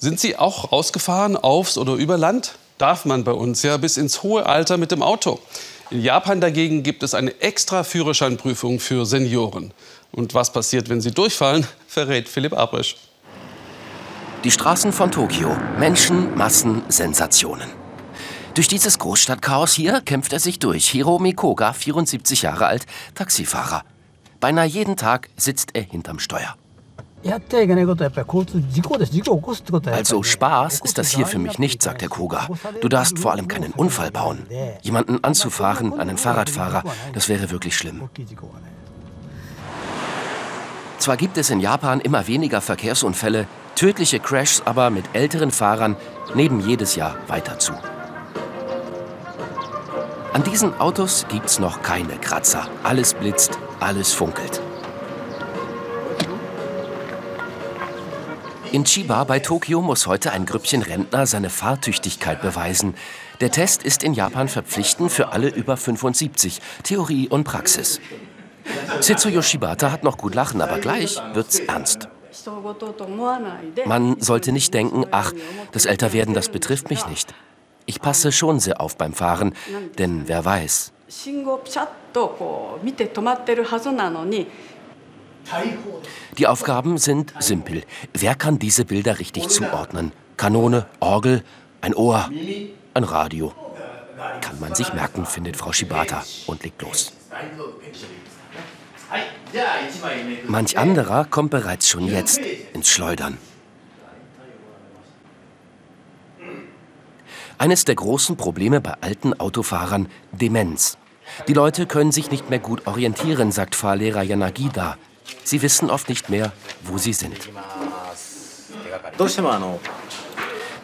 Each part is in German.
Sind Sie auch rausgefahren, aufs oder über Land? Darf man bei uns ja bis ins hohe Alter mit dem Auto. In Japan dagegen gibt es eine extra Führerscheinprüfung für Senioren. Und was passiert, wenn sie durchfallen, verrät Philipp Abrisch. Die Straßen von Tokio. Menschen, Massen, Sensationen. Durch dieses Großstadtchaos hier kämpft er sich durch. Hiromi Koga, 74 Jahre alt, Taxifahrer. Beinahe jeden Tag sitzt er hinterm Steuer. Also Spaß ist das hier für mich nicht, sagt der Koga. Du darfst vor allem keinen Unfall bauen. Jemanden anzufahren, einen Fahrradfahrer, das wäre wirklich schlimm. Zwar gibt es in Japan immer weniger Verkehrsunfälle, tödliche Crashs aber mit älteren Fahrern nehmen jedes Jahr weiter zu. An diesen Autos gibt's noch keine Kratzer. Alles blitzt, alles funkelt. In Chiba bei Tokio muss heute ein Grüppchen Rentner seine Fahrtüchtigkeit beweisen. Der Test ist in Japan verpflichtend für alle über 75, Theorie und Praxis. Setsuyo Shibata hat noch gut lachen, aber gleich wird's ernst. Man sollte nicht denken, ach, das Älterwerden, das betrifft mich nicht. Ich passe schon sehr auf beim Fahren, denn wer weiß. Die Aufgaben sind simpel. Wer kann diese Bilder richtig zuordnen? Kanone, Orgel, ein Ohr, ein Radio. Kann man sich merken, findet Frau Shibata und legt los. Manch anderer kommt bereits schon jetzt ins Schleudern. Eines der großen Probleme bei alten Autofahrern, Demenz. Die Leute können sich nicht mehr gut orientieren, sagt Fahrlehrer Yanagida. Sie wissen oft nicht mehr, wo sie sind.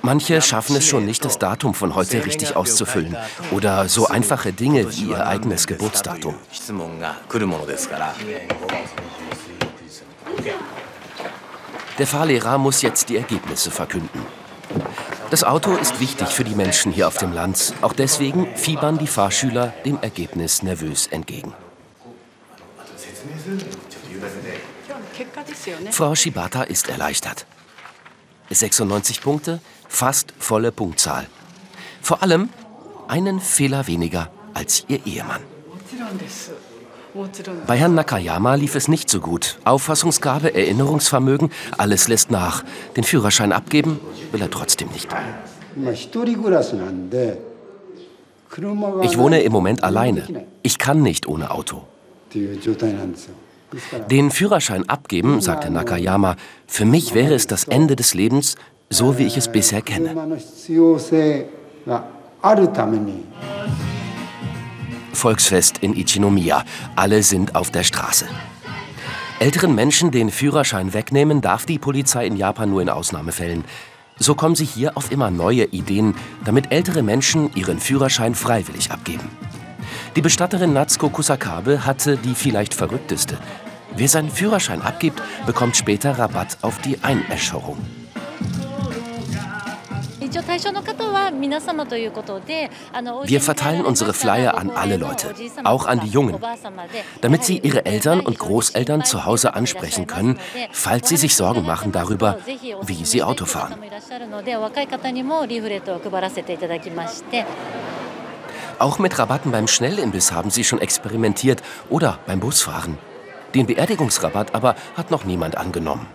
Manche schaffen es schon nicht, das Datum von heute richtig auszufüllen. Oder so einfache Dinge wie ihr eigenes Geburtsdatum. Der Fahrlehrer muss jetzt die Ergebnisse verkünden. Das Auto ist wichtig für die Menschen hier auf dem Land. Auch deswegen fiebern die Fahrschüler dem Ergebnis nervös entgegen. Frau Shibata ist erleichtert. 96 Punkte, fast volle Punktzahl. Vor allem einen Fehler weniger als ihr Ehemann. Bei Herrn Nakayama lief es nicht so gut. Auffassungsgabe, Erinnerungsvermögen, alles lässt nach. Den Führerschein abgeben will er trotzdem nicht. Ich wohne im Moment alleine. Ich kann nicht ohne Auto. Den Führerschein abgeben, sagte Nakayama, für mich wäre es das Ende des Lebens, so wie ich es bisher kenne. Volksfest in Ichinomiya. Alle sind auf der Straße. Älteren Menschen den Führerschein wegnehmen darf die Polizei in Japan nur in Ausnahmefällen. So kommen sie hier auf immer neue Ideen, damit ältere Menschen ihren Führerschein freiwillig abgeben. Die Bestatterin Natsuko Kusakabe hatte die vielleicht verrückteste. Wer seinen Führerschein abgibt, bekommt später Rabatt auf die Einäscherung. Wir verteilen unsere Flyer an alle Leute, auch an die Jungen, damit sie ihre Eltern und Großeltern zu Hause ansprechen können, falls sie sich Sorgen machen darüber, wie sie Auto fahren. Auch mit Rabatten beim Schnellimbiss haben sie schon experimentiert oder beim Busfahren. Den Beerdigungsrabatt aber hat noch niemand angenommen.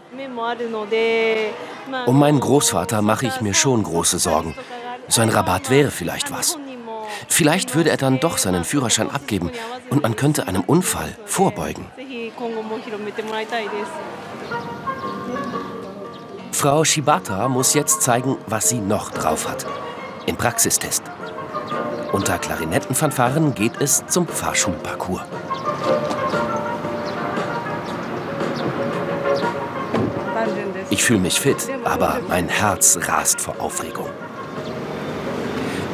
Um meinen Großvater mache ich mir schon große Sorgen. So ein Rabatt wäre vielleicht was. Vielleicht würde er dann doch seinen Führerschein abgeben und man könnte einem Unfall vorbeugen. Frau Shibata muss jetzt zeigen, was sie noch drauf hat. Im Praxistest. Unter Klarinettenfanfaren geht es zum Fahrschulparcours. Ich fühle mich fit, aber mein Herz rast vor Aufregung.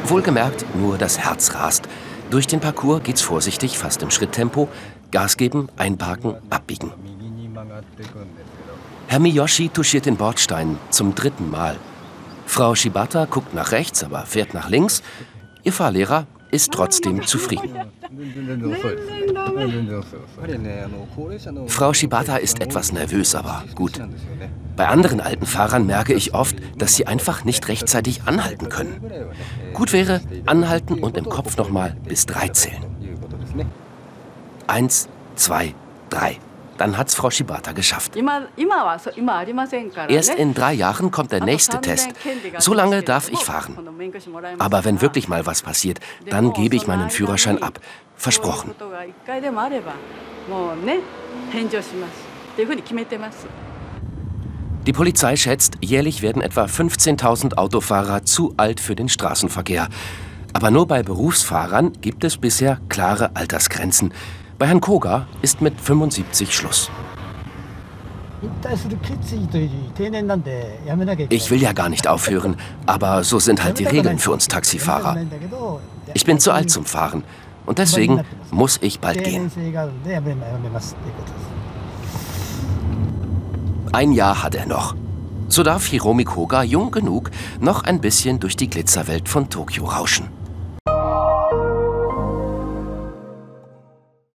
Wohlgemerkt, nur das Herz rast. Durch den Parcours geht's vorsichtig, fast im Schritttempo. Gas geben, einparken, abbiegen. Herr Miyoshi touchiert den Bordstein zum dritten Mal. Frau Shibata guckt nach rechts, aber fährt nach links. Ihr Fahrlehrer ist trotzdem zufrieden. Frau Shibata ist etwas nervös, aber gut. Bei anderen alten Fahrern merke ich oft, dass sie einfach nicht rechtzeitig anhalten können. Gut wäre, anhalten und im Kopf nochmal bis drei zählen. Eins, zwei, drei. Dann hat's Frau Shibata geschafft. Erst in drei Jahren kommt der nächste Test. So lange darf ich fahren. Aber wenn wirklich mal was passiert, dann gebe ich meinen Führerschein ab. Versprochen. Die Polizei schätzt, jährlich werden etwa 15.000 Autofahrer zu alt für den Straßenverkehr. Aber nur bei Berufsfahrern gibt es bisher klare Altersgrenzen. Bei Herrn Koga ist mit 75 Schluss. Ich will ja gar nicht aufhören, aber so sind halt die Regeln für uns Taxifahrer. Ich bin zu alt zum Fahren und deswegen muss ich bald gehen. Ein Jahr hat er noch. So darf Hiromi Koga, jung genug, noch ein bisschen durch die Glitzerwelt von Tokio rauschen.